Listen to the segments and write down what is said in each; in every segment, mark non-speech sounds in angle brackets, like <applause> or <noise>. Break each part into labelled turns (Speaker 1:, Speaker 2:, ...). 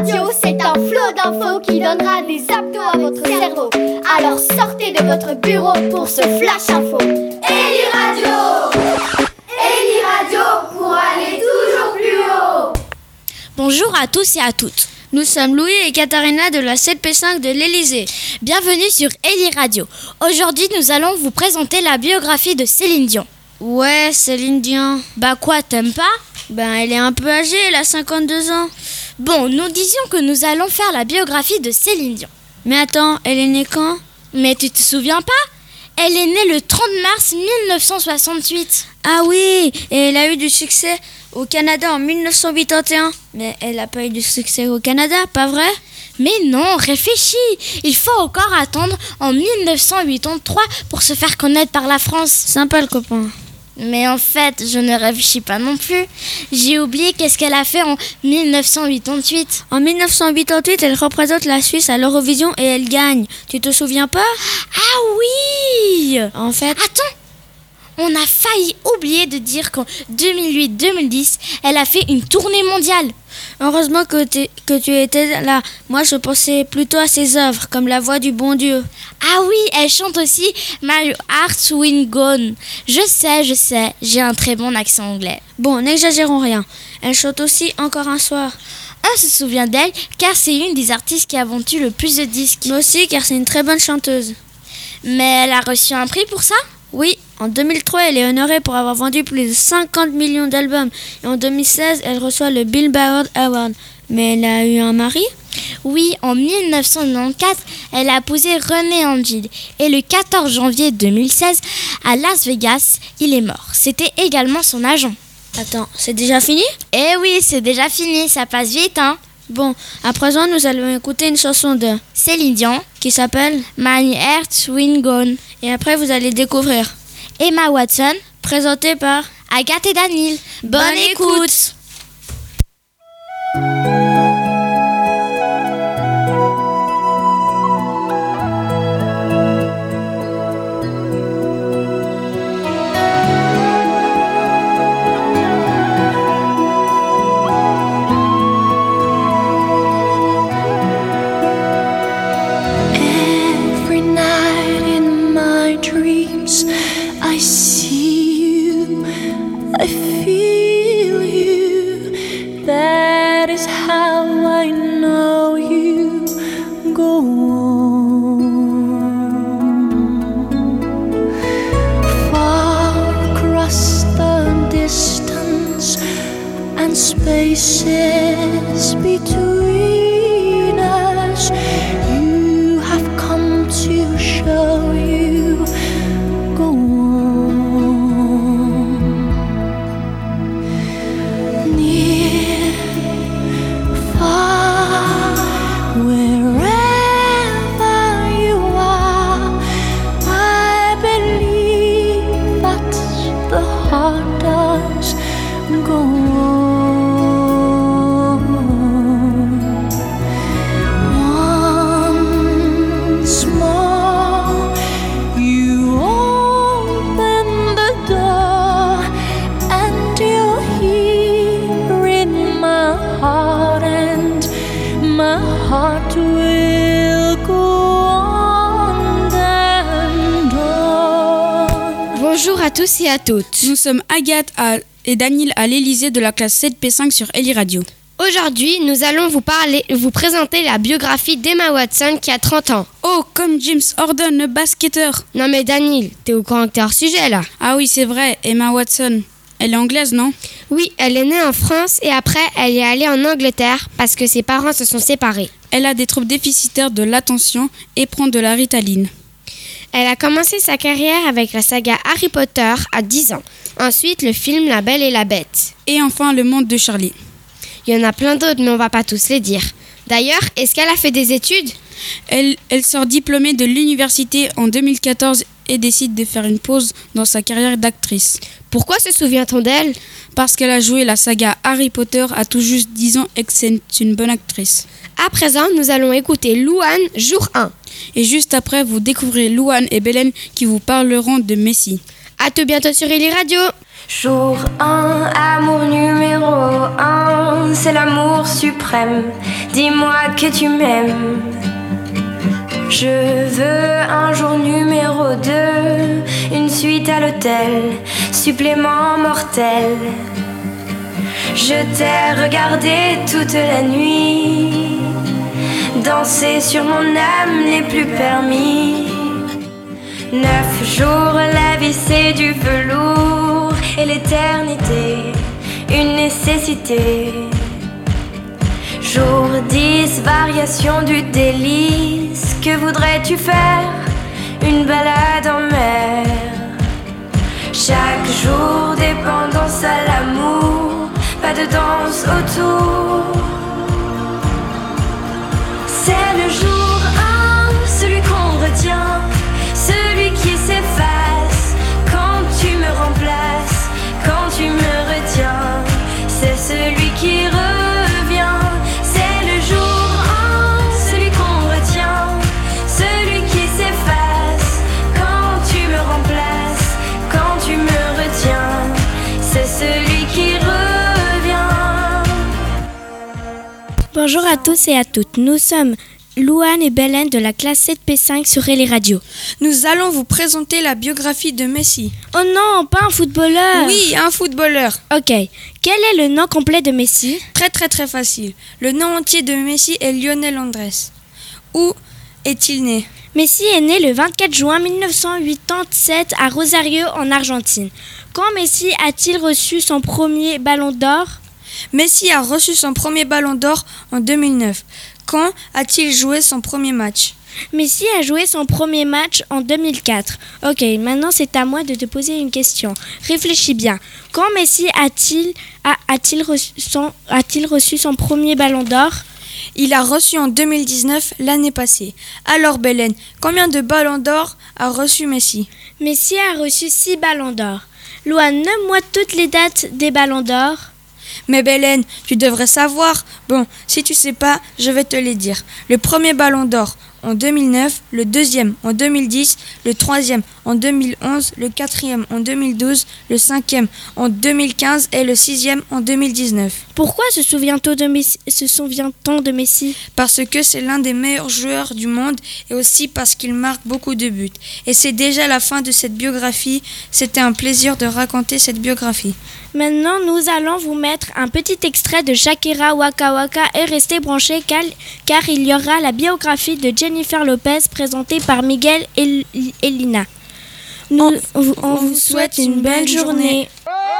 Speaker 1: Radio, c'est un flot d'infos qui donnera des abdos à votre cerveau. Alors sortez de votre bureau pour ce flash info. Eli Radio Eli Radio pour aller toujours plus haut
Speaker 2: Bonjour à tous et à toutes. Nous sommes Louis et Katharina de la 7P5 de l'Elysée. Bienvenue sur Eli Radio. Aujourd'hui, nous allons vous présenter la biographie de Céline Dion.
Speaker 3: Ouais, Céline Dion.
Speaker 2: Bah quoi, t'aimes pas?
Speaker 3: Ben, elle est un peu âgée, elle a 52 ans.
Speaker 2: Bon, nous disions que nous allons faire la biographie de Céline Dion.
Speaker 3: Mais attends, elle est née quand?
Speaker 2: Mais tu te souviens pas? Elle est née le 30 mars 1968.
Speaker 3: Ah oui, et elle a eu du succès au Canada en 1981. Mais elle n'a pas eu du succès au Canada, pas vrai?
Speaker 2: Mais non, réfléchis Il faut encore attendre en 1983 pour se faire connaître par la France.
Speaker 3: Sympa le copain.
Speaker 2: Mais en fait, je ne réfléchis pas non plus. J'ai oublié qu'est-ce qu'elle a fait en 1988.
Speaker 3: En 1988, elle représente la Suisse à l'Eurovision et elle gagne. Tu te souviens pas?
Speaker 2: Ah oui
Speaker 3: En fait,
Speaker 2: Attends On a failli oublier de dire qu'en 2008-2010, elle a fait une tournée mondiale.
Speaker 3: Heureusement que, tu étais là. Moi, je pensais plutôt à ses œuvres, comme La Voix du Bon Dieu.
Speaker 2: Ah oui, elle chante aussi My Heart Will Gone. Je sais, je sais, j'ai un très bon accent anglais.
Speaker 3: Bon, n'exagérons rien. Elle chante aussi Encore un soir.
Speaker 2: On se souvient d'elle car c'est une des artistes qui a vendu le plus de disques.
Speaker 3: Mais aussi car c'est une très bonne chanteuse.
Speaker 2: Mais elle a reçu un prix pour ça?
Speaker 3: Oui, en 2003, elle est honorée pour avoir vendu plus de 50 millions d'albums. Et en 2016, elle reçoit le Billboard Award. Mais elle a eu un mari?
Speaker 2: Oui, en 1994, elle a épousé René Angel. Et le 14 janvier 2016, à Las Vegas, il est mort. C'était également son agent.
Speaker 3: Attends, c'est déjà fini?
Speaker 2: Eh oui, c'est déjà fini, ça passe vite, hein
Speaker 3: Bon, à présent, nous allons écouter une chanson de
Speaker 2: Céline Dion,
Speaker 3: qui s'appelle
Speaker 2: My Heart Will Gone.
Speaker 3: Et après, vous allez découvrir.
Speaker 2: Emma Watson,
Speaker 3: Présenté par
Speaker 2: Agathe et Daniel. Bonne,
Speaker 3: Bonne
Speaker 2: écoute.
Speaker 4: Spaces between.
Speaker 2: À tous et à toutes.
Speaker 5: Nous sommes Agathe à- et Daniel à l'Elysée de la classe 7P5 sur Eli Radio.
Speaker 6: Aujourd'hui, nous allons vous parler, vous présenter la biographie d'Emma Watson qui a 30 ans.
Speaker 5: Oh, comme James Harden, le basketteur.
Speaker 6: Non mais Daniel, t'es au courant que t'es hors sujet là
Speaker 5: Ah oui, c'est vrai, Emma Watson. Elle est anglaise, non?
Speaker 6: Oui, elle est née en France et après elle est allée en Angleterre parce que ses parents se sont séparés.
Speaker 5: Elle a des troubles déficitaires de l'attention et prend de la ritaline.
Speaker 6: Elle a commencé sa carrière avec la saga Harry Potter à 10 ans. Ensuite, le film La Belle et la Bête.
Speaker 5: Et enfin, le monde de Charlie.
Speaker 6: Il y en a plein d'autres, mais on va pas tous les dire. D'ailleurs, est-ce qu'elle a fait des études?
Speaker 5: Elle, elle sort diplômée de l'université en 2014 et décide de faire une pause dans sa carrière d'actrice.
Speaker 6: Pourquoi se souvient-on d'elle?
Speaker 5: Parce qu'elle a joué la saga Harry Potter à tout juste 10 ans et que c'est une bonne actrice.
Speaker 6: À présent, nous allons écouter Louane, jour 1.
Speaker 5: Et juste après, vous découvrez Louane et Belen qui vous parleront de Messi.
Speaker 6: À tout bientôt sur Eli Radio.
Speaker 1: Jour 1, amour numéro 1, c'est l'amour
Speaker 7: suprême, dis-moi que tu m'aimes. Je veux un jour numéro 2, une suite à l'hôtel, supplément mortel. Je t'ai regardé toute la nuit, danser sur mon âme n'est plus permis. Neuf jours, la vie c'est du velours et l'éternité, une nécessité. Jour 10, variation du délice. Que voudrais-tu faire? Une balade en mer. Chaque jour, dépendance à l'amour. Pas de danse autour. C'est le jour 1,
Speaker 8: Bonjour à tous et à toutes. Nous sommes Louane et Belen de la classe 7P5 sur les radios.
Speaker 9: Nous allons vous présenter la biographie de Messi.
Speaker 8: Oh non, pas un footballeur
Speaker 9: Oui, un footballeur.
Speaker 8: Ok. Quel est le nom complet de Messi?
Speaker 9: Très très très facile. Le nom entier de Messi est Lionel Andrés. Où est-il né?
Speaker 8: Messi est né le 24 juin 1987 à Rosario en Argentine. Quand Messi a-t-il reçu son premier ballon d'or?
Speaker 9: Messi a reçu son premier ballon d'or en 2009. Quand a-t-il joué son premier match?
Speaker 8: Messi a joué son premier match en 2004. Ok, maintenant c'est à moi de te poser une question. Réfléchis bien. Quand Messi a-t-il a, reçu, son- a-t-il reçu son premier ballon d'or?
Speaker 9: Il a reçu en 2019 l'année passée. Alors Belen, combien de ballons d'or a reçu Messi?
Speaker 8: Messi a reçu 6 ballons d'or. Loa, nomme-moi toutes les dates des ballons d'or.
Speaker 9: Mais Belen, tu devrais savoir. Bon, si tu sais pas, je vais te les dire. Le premier ballon d'or en 2009, le deuxième en 2010, le troisième en 2011, le quatrième en 2012, le cinquième en 2015 et le sixième en 2019.
Speaker 8: Pourquoi se souvient-on de Messi, se souvient-on de Messi?
Speaker 9: Parce que c'est l'un des meilleurs joueurs du monde et aussi parce qu'il marque beaucoup de buts. Et c'est déjà la fin de cette biographie. C'était un plaisir de raconter cette biographie.
Speaker 8: Maintenant, nous allons vous mettre un petit extrait de Shakira Waka Waka et restez branchés car, il y aura la biographie de Jennifer Lopez présentée par Miguel et, et Lina. Nous, on, vous souhaite une belle journée.
Speaker 10: You're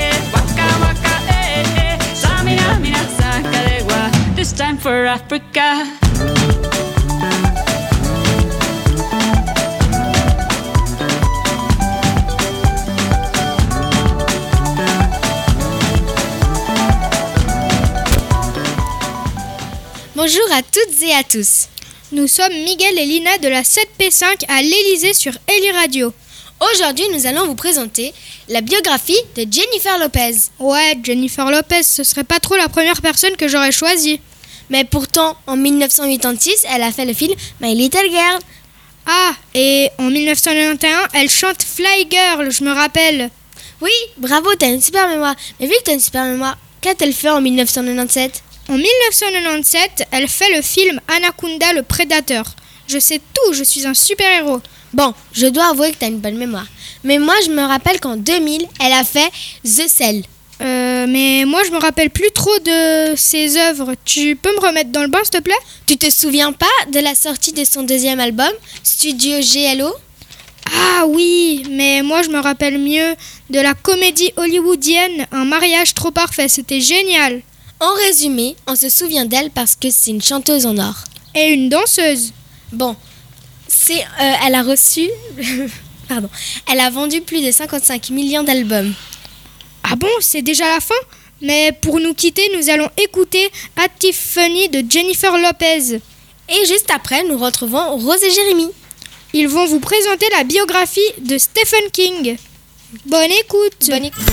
Speaker 10: time for Africa.
Speaker 11: Bonjour à toutes et à tous. Nous sommes Miguel et Lina de la 7P5 à l'Elysée sur Eli Radio.
Speaker 6: Aujourd'hui, nous allons vous présenter la biographie de Jennifer Lopez.
Speaker 11: Ouais, Jennifer Lopez, ce serait pas trop la première personne que j'aurais choisie.
Speaker 6: Mais pourtant, en 1986, elle a fait le film My Little Girl.
Speaker 11: Ah, et en 1991, elle chante Fly Girl, je me rappelle.
Speaker 6: Oui, bravo, t'as une super mémoire. Mais vu que t'as une super mémoire, qu'a-t-elle fait en 1997
Speaker 11: En 1997, elle fait le film Anaconda le Prédateur. Je sais tout, je suis un super-héros.
Speaker 6: Bon, je dois avouer que t'as une bonne mémoire. Mais moi, je me rappelle qu'en 2000, elle a fait The Cell.
Speaker 11: Euh, mais moi, je me rappelle plus trop de ses œuvres. Tu peux me remettre dans le bain, s'il te plaît?
Speaker 6: Tu te souviens pas de la sortie de son deuxième album, Studio GLO
Speaker 11: Ah oui, mais moi je me rappelle mieux de la comédie hollywoodienne Un mariage trop parfait, c'était génial.
Speaker 12: En résumé, on se souvient d'elle parce que c'est une chanteuse en or.
Speaker 11: Et une danseuse.
Speaker 12: Bon, c'est, euh, elle a reçu, <laughs> pardon, elle a vendu plus de 55 millions d'albums.
Speaker 11: Ah bon, c'est déjà la fin? Mais pour nous quitter, nous allons écouter Active Funny de Jennifer Lopez.
Speaker 12: Et juste après, nous retrouvons Rose et Jérémy.
Speaker 11: Ils vont vous présenter la biographie de Stephen King. Bonne écoute.
Speaker 12: Bonne écoute.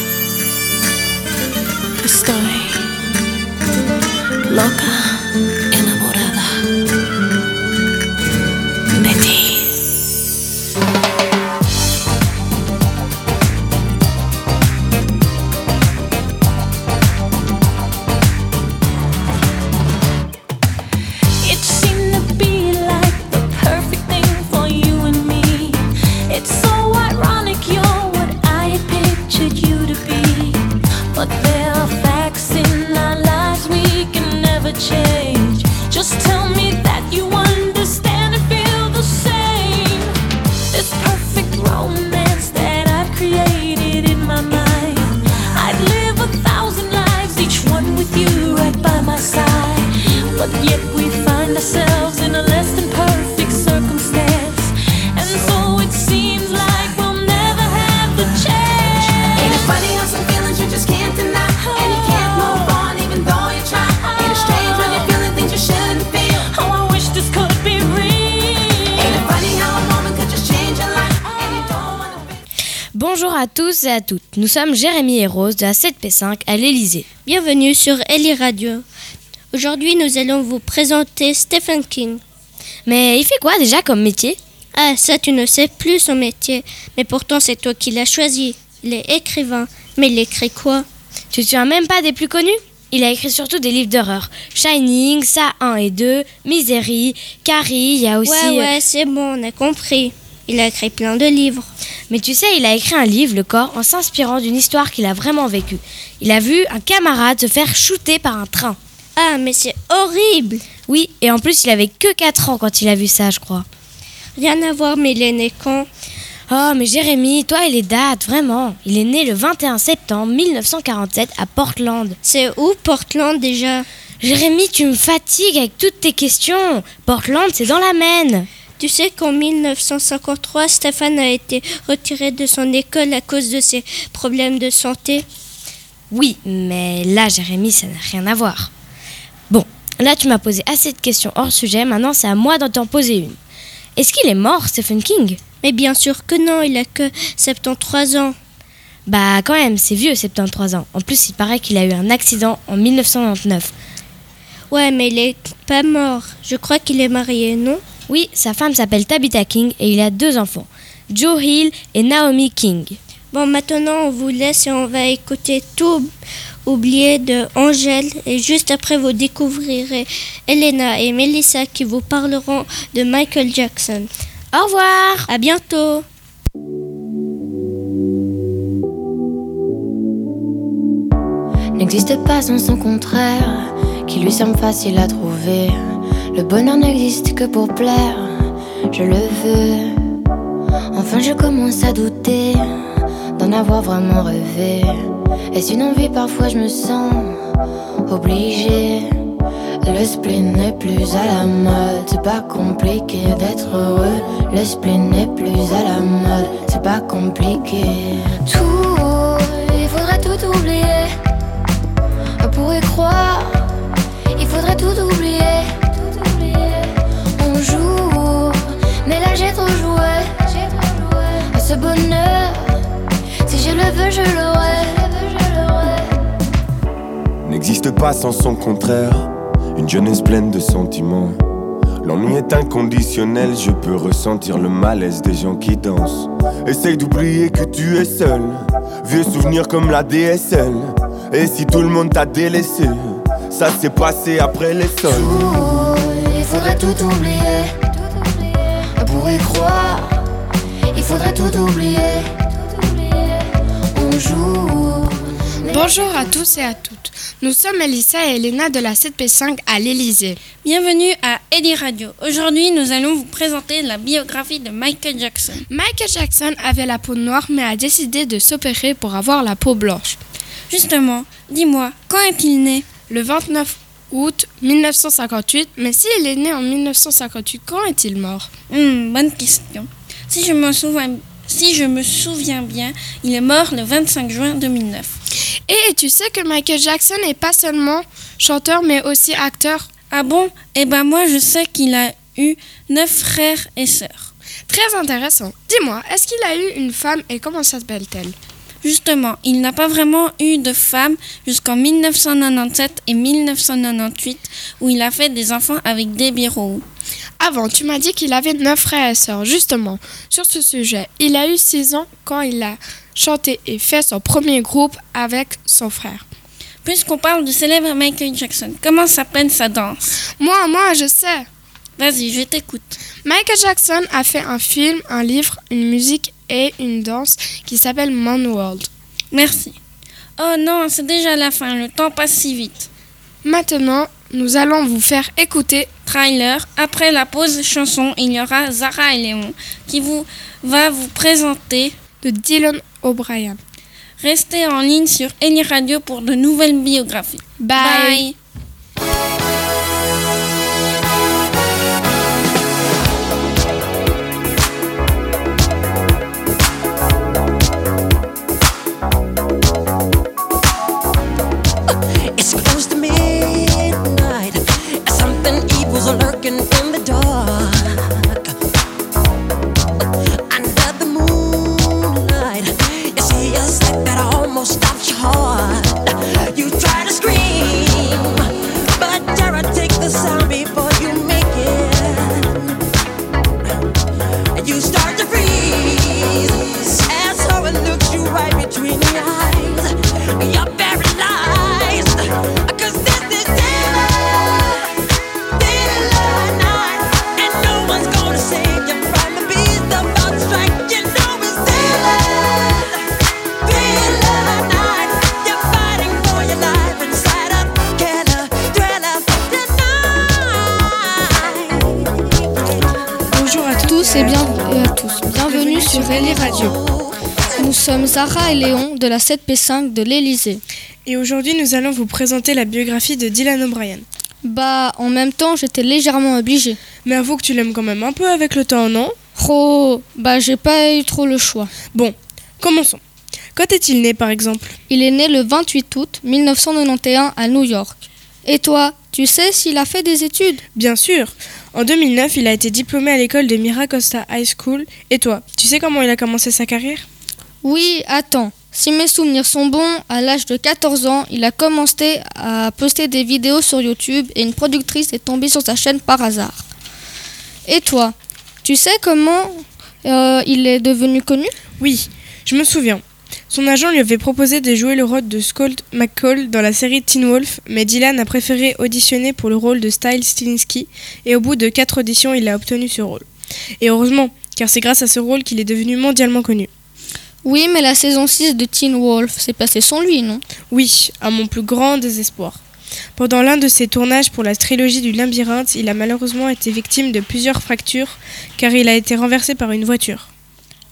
Speaker 4: Estoy loca,
Speaker 12: Bonjour à tous et à toutes. Nous sommes Jérémy et Rose de la 7P5 à l'Elysée.
Speaker 13: Bienvenue sur Ellie Radio. Aujourd'hui, nous allons vous présenter Stephen King.
Speaker 12: Mais il fait quoi déjà comme métier?
Speaker 13: Ah, ça, tu ne sais plus son métier. Mais pourtant, c'est toi qui l'as choisi. Il est écrivain. Mais il écrit quoi?
Speaker 12: Tu te souviens même pas des plus connus? Il a écrit surtout des livres d'horreur. Shining, Ça 1 et 2, Misery, Carrie, il y a aussi...
Speaker 13: Ouais,
Speaker 12: euh,
Speaker 13: ouais, c'est bon, on a compris. Il a écrit plein de livres.
Speaker 12: Mais tu sais, il a écrit un livre, Le Corps, en s'inspirant d'une histoire qu'il a vraiment vécue. Il a vu un camarade se faire shooter par un train.
Speaker 13: Ah, mais c'est horrible
Speaker 12: Oui, et en plus, il avait que 4 ans quand il a vu ça, je crois.
Speaker 13: Rien à voir, mais il est né quand?
Speaker 12: Oh, mais Jérémy, toi et les dates, vraiment. Il est né le 21 septembre 1947 à Portland.
Speaker 13: C'est où Portland déjà?
Speaker 12: Jérémy, tu me fatigues avec toutes tes questions. Portland, c'est dans la Maine.
Speaker 13: Tu sais qu'en 1953, Stéphane a été retiré de son école à cause de ses problèmes de santé?
Speaker 12: Oui, mais là, Jérémy, ça n'a rien à voir. Bon, là, tu m'as posé assez de questions hors sujet. Maintenant, c'est à moi d'en t'en poser une. Est-ce qu'il est mort, Stephen King?
Speaker 13: Mais bien sûr que non, il a que 73 ans.
Speaker 12: Bah, quand même, c'est vieux, 73 ans. En plus, il paraît qu'il a eu un accident en 1999.
Speaker 13: Ouais, mais il est pas mort. Je crois qu'il est marié, non?
Speaker 12: Oui, sa femme s'appelle Tabitha King et il a deux enfants, Joe Hill et Naomi King.
Speaker 13: Bon, maintenant, on vous laisse et on va écouter tout oublié de Angèle. Et juste après, vous découvrirez Elena et Melissa qui vous parleront de Michael Jackson.
Speaker 12: Au revoir
Speaker 13: À bientôt
Speaker 14: n'existe pas sans son contraire, qui lui semble facile à trouver. Le bonheur n'existe que pour plaire, je le veux. Enfin, je commence à douter d'en avoir vraiment rêvé. Est-ce une envie Parfois, je me sens obligée. Le spleen n'est plus à la mode, c'est pas compliqué d'être heureux. Le spleen n'est plus à la mode, c'est pas compliqué. Tout, il faudrait tout oublier pour y croire, il faudrait tout oublier. J'ai trop joué. À ce bonheur, si je le veux, je l'aurai.
Speaker 15: N'existe pas sans son contraire. Une jeunesse pleine de sentiments. L'ennui est inconditionnel, je peux ressentir le malaise des gens qui dansent. Essaye d'oublier que tu es seul. Vieux souvenirs comme la DSL. Et si tout le monde t'a délaissé, ça s'est passé après les sols.
Speaker 14: Il faudrait tout oublier. Pour y croire, il faudrait tout oublier. On joue. mais
Speaker 11: Bonjour à tous et à toutes.
Speaker 16: Nous sommes Elissa et Elena de la 7P5 à l'Elysée.
Speaker 17: Bienvenue à Eddie Radio. Aujourd'hui, nous allons vous présenter la biographie de Michael Jackson.
Speaker 16: Michael Jackson avait la peau noire mais a décidé de s'opérer pour avoir la peau blanche.
Speaker 17: Justement, dis-moi, quand est-il né?
Speaker 16: Le 29 août 1958, mais s'il est né en 1958, quand est-il mort?
Speaker 17: Hmm, Bonne question. Si je, me souviens, si je me souviens bien, il est mort le 25 juin 2009.
Speaker 16: Et tu sais que Michael Jackson n'est pas seulement chanteur mais aussi acteur?
Speaker 17: Ah bon? Eh ben moi, je sais qu'il a eu neuf frères et sœurs.
Speaker 16: Très intéressant. Dis-moi, est-ce qu'il a eu une femme et comment s'appelle-t-elle?
Speaker 17: Justement, il n'a pas vraiment eu de femme jusqu'en 1997 et 1998 où il a fait des enfants avec Debbie Rowe.
Speaker 16: Avant, tu m'as dit qu'il avait neuf frères et sœurs. Justement, sur ce sujet, il a eu 6 ans quand il a chanté et fait son premier groupe avec son frère.
Speaker 17: Puisqu'on parle du célèbre Michael Jackson, comment s'appelle sa danse?
Speaker 16: Moi, moi, je sais.
Speaker 17: Vas-y, je t'écoute.
Speaker 16: Michael Jackson a fait un film, un livre, une musique et une danse qui s'appelle Man World.
Speaker 17: Merci. Oh non, c'est déjà la fin, le temps passe si vite.
Speaker 16: Maintenant, nous allons vous faire écouter
Speaker 17: Trailer, après la pause chanson, il y aura Zara et Léon qui vous va vous présenter
Speaker 16: de Dylan O'Brien.
Speaker 17: Restez en ligne sur Eni Radio pour de nouvelles biographies.
Speaker 16: Bye.
Speaker 18: Zara et Léon de la 7P5 de l'Elysée.
Speaker 16: Et aujourd'hui, nous allons vous présenter la biographie de Dylan O'Brien.
Speaker 18: Bah, en même temps, j'étais légèrement obligée.
Speaker 16: Mais avoue que tu l'aimes quand même un peu avec le temps, non?
Speaker 18: Oh, bah, j'ai pas eu trop le choix.
Speaker 16: Bon, commençons. Quand est-il né, par exemple?
Speaker 18: Il est né le 28 août 1991 à New York. Et toi, tu sais s'il a fait des études?
Speaker 16: Bien sûr. En 2009, il a été diplômé à l'école de Miracosta High School. Et toi, tu sais comment il a commencé sa carrière?
Speaker 18: Oui, attends. Si mes souvenirs sont bons, à l'âge de 14 ans, il a commencé à poster des vidéos sur YouTube et une productrice est tombée sur sa chaîne par hasard. Et toi, tu sais comment euh, il est devenu connu?
Speaker 16: Oui, je me souviens. Son agent lui avait proposé de jouer le rôle de Scold McCall dans la série Teen Wolf, mais Dylan a préféré auditionner pour le rôle de Style Stilinski et au bout de quatre auditions, il a obtenu ce rôle. Et heureusement, car c'est grâce à ce rôle qu'il est devenu mondialement connu.
Speaker 18: Oui, mais la saison 6 de Teen Wolf s'est passée sans lui, non?
Speaker 16: Oui, à mon plus grand désespoir. Pendant l'un de ses tournages pour la trilogie du labyrinthe, il a malheureusement été victime de plusieurs fractures car il a été renversé par une voiture.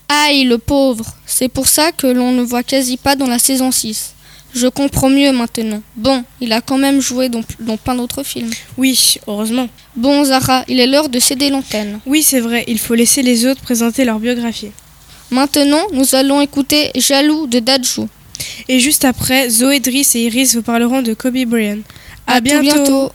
Speaker 18: Aïe, le pauvre C'est pour ça que l'on ne voit quasi pas dans la saison 6. Je comprends mieux maintenant. Bon, il a quand même joué dans, dans plein d'autres films.
Speaker 16: Oui, heureusement.
Speaker 18: Bon, Zara, il est l'heure de céder l'antenne.
Speaker 16: Oui, c'est vrai, il faut laisser les autres présenter leur biographie.
Speaker 18: Maintenant, nous allons écouter Jaloux de Dajou.
Speaker 16: Et juste après, Zoé Driss et Iris vous parleront de Kobe Bryant. À,
Speaker 18: À tout
Speaker 16: bientôt.
Speaker 18: bientôt.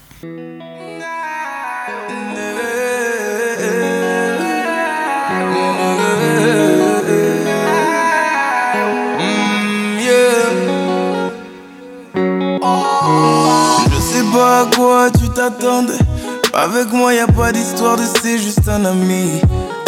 Speaker 19: Je sais pas à quoi tu t'attendais. Avec moi, y a pas d'histoire de c'est juste un ami.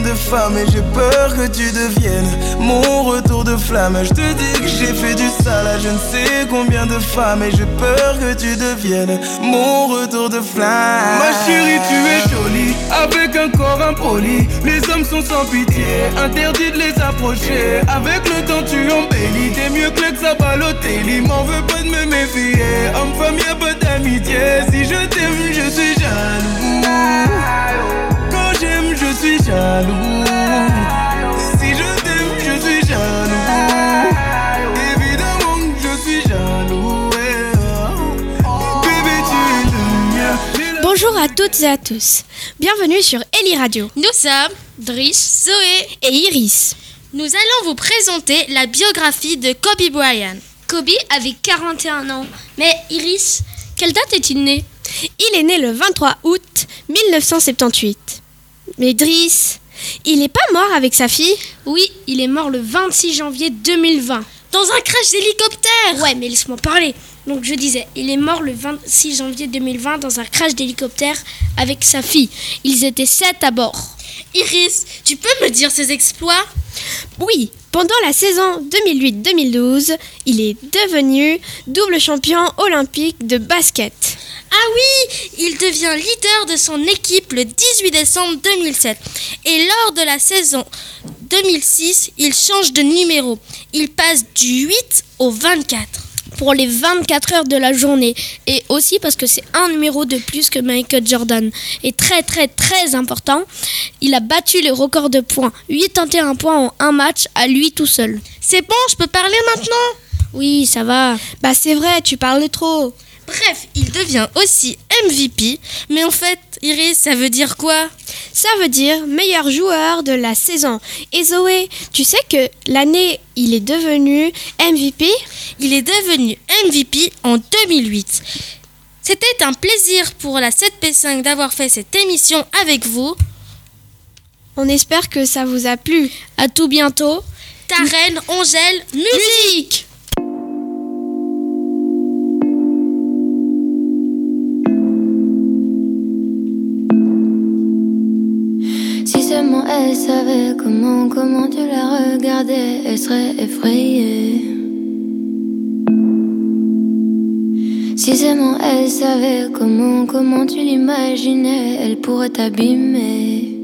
Speaker 19: de femmes. Et j'ai peur que tu deviennes mon retour de flamme. Je te dis que j'ai fait du sale à je ne sais combien de femmes. Et j'ai peur que tu deviennes mon retour de flamme. Ma chérie, tu es jolie, avec un corps impoli. Les hommes sont sans pitié, interdit de les approcher. Avec le temps, tu embellis. T'es mieux que l'ex à Balotelli. M'en veux pas de me méfier. Homme-femme, y'a pas d'amitié. Si je t'aime, je suis jaloux. Je suis jaloux. Si je t'aime, je suis jaloux. Évidemment que je suis jaloux. Bébé, tu es le mien.
Speaker 8: Bonjour à toutes et à tous. Bienvenue sur Eli Radio.
Speaker 13: Nous sommes Driss, Zoé
Speaker 8: et Iris.
Speaker 13: Nous allons vous présenter la biographie de Kobe Bryant. Kobe avait 41 ans. Mais Iris, quelle date est-il né?
Speaker 8: Il est né le 23 août 1978. Mais Driss, il n'est pas mort avec sa fille
Speaker 13: Oui, il est mort le 26 janvier 2020. Dans un crash d'hélicoptère
Speaker 8: Ouais, mais laisse-moi parler. Donc je disais, il est mort le 26 janvier 2020 dans un crash d'hélicoptère avec sa fille. Ils étaient sept à bord.
Speaker 13: Iris, tu peux me dire ses exploits?
Speaker 8: Oui, pendant la saison 2008-2012, il est devenu double champion olympique de basket.
Speaker 13: Ah oui, il devient leader de son équipe le 18 décembre 2007. Et lors de la saison 2006, il change de numéro. Il passe du 8 au 24.
Speaker 8: Pour les 24 heures de la journée. Et aussi parce que c'est un numéro de plus que Michael Jordan. Et très très très important, il a battu le record de points. 81 points en un match à lui tout seul.
Speaker 13: C'est bon, je peux parler maintenant?
Speaker 8: Oui, ça va. Bah c'est vrai, tu parles trop.
Speaker 13: Bref, il devient aussi MVP. Mais en fait, Iris, ça veut dire quoi?
Speaker 8: Ça veut dire meilleur joueur de la saison. Et Zoé, tu sais que l'année il est devenu MVP
Speaker 13: Il est devenu MVP en 2008. C'était un plaisir pour la 7P5 d'avoir fait cette émission avec vous.
Speaker 8: On espère que ça vous a plu. À tout bientôt.
Speaker 13: Ta reine, Angèle, musique
Speaker 14: elle savait comment, comment tu la regardais, elle serait effrayée. Si seulement elle savait comment, comment tu l'imaginais, elle pourrait t'abîmer.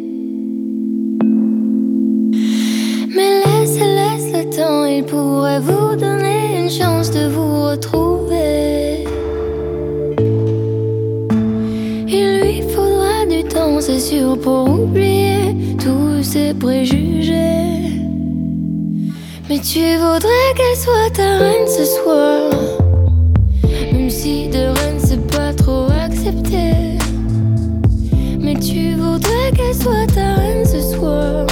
Speaker 14: Mais laisse, laisse le temps, il pourrait vous donner une chance de vous retrouver. C'est sûr, pour oublier tous ses préjugés. Mais tu voudrais qu'elle soit ta reine ce soir. Même si de reine c'est pas trop accepté. Mais tu voudrais qu'elle soit ta reine ce soir.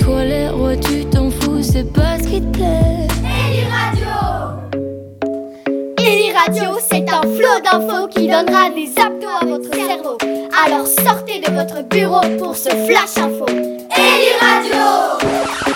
Speaker 14: Toi, les rois, tu t'en fous, c'est pas ce qui te plaît.
Speaker 1: Eli Radio Eli Radio, c'est un flot d'infos qui donnera des abdos à votre cerveau. Alors sortez de votre bureau pour ce flash info. Eli Radio